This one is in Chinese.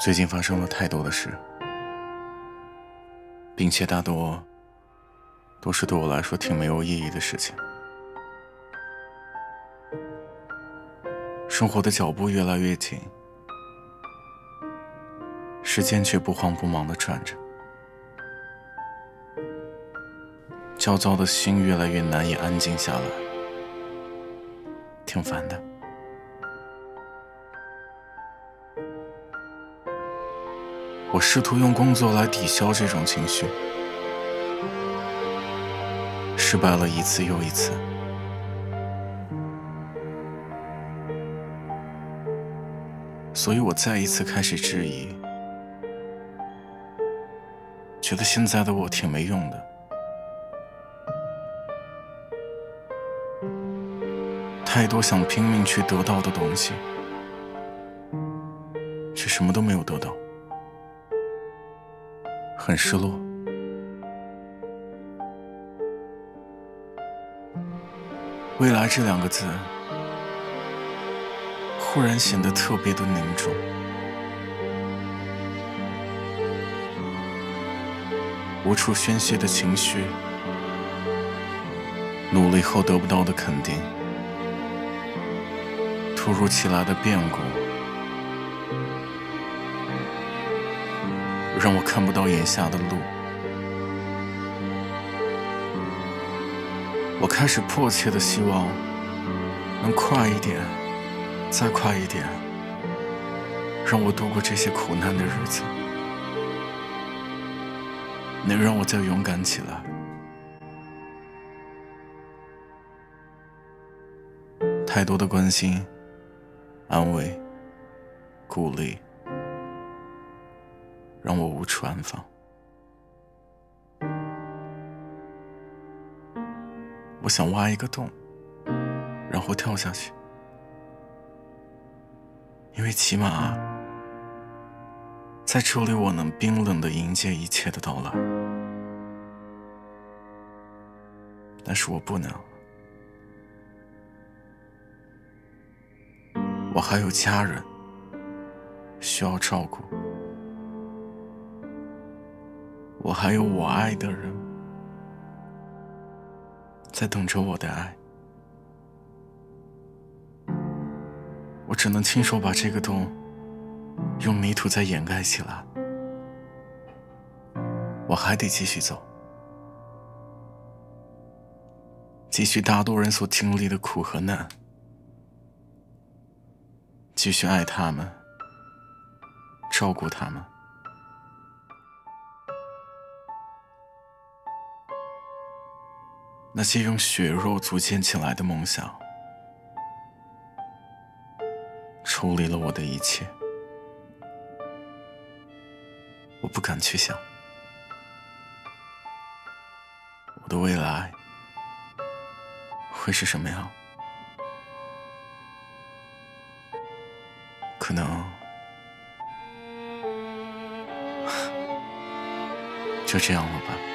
最近发生了太多的事，并且大多都是对我来说挺没有意义的事情。生活的脚步越来越紧，时间却不慌不忙的转着，焦躁的心越来越难以安静下来，挺烦的。我试图用工作来抵消这种情绪，失败了一次又一次，所以我再一次开始质疑，觉得现在的我挺没用的，太多想拼命去得到的东西，却什么都没有得到。很失落，未来这两个字忽然显得特别的凝重。无处宣泄的情绪，努力后得不到的肯定，突如其来的变故。让我看不到眼下的路，我开始迫切的希望能快一点，再快一点，让我度过这些苦难的日子，能让我再勇敢起来。太多的关心、安慰、鼓励。让我无处安放。我想挖一个洞，然后跳下去，因为起码在这里我能冰冷的迎接一切的到来。但是我不能，我还有家人需要照顾。我还有我爱的人，在等着我的爱。我只能亲手把这个洞用泥土再掩盖起来。我还得继续走，继续大多人所经历的苦和难，继续爱他们，照顾他们。那些用血肉组建起来的梦想，抽离了我的一切，我不敢去想我的未来会是什么样，可能就这样了吧。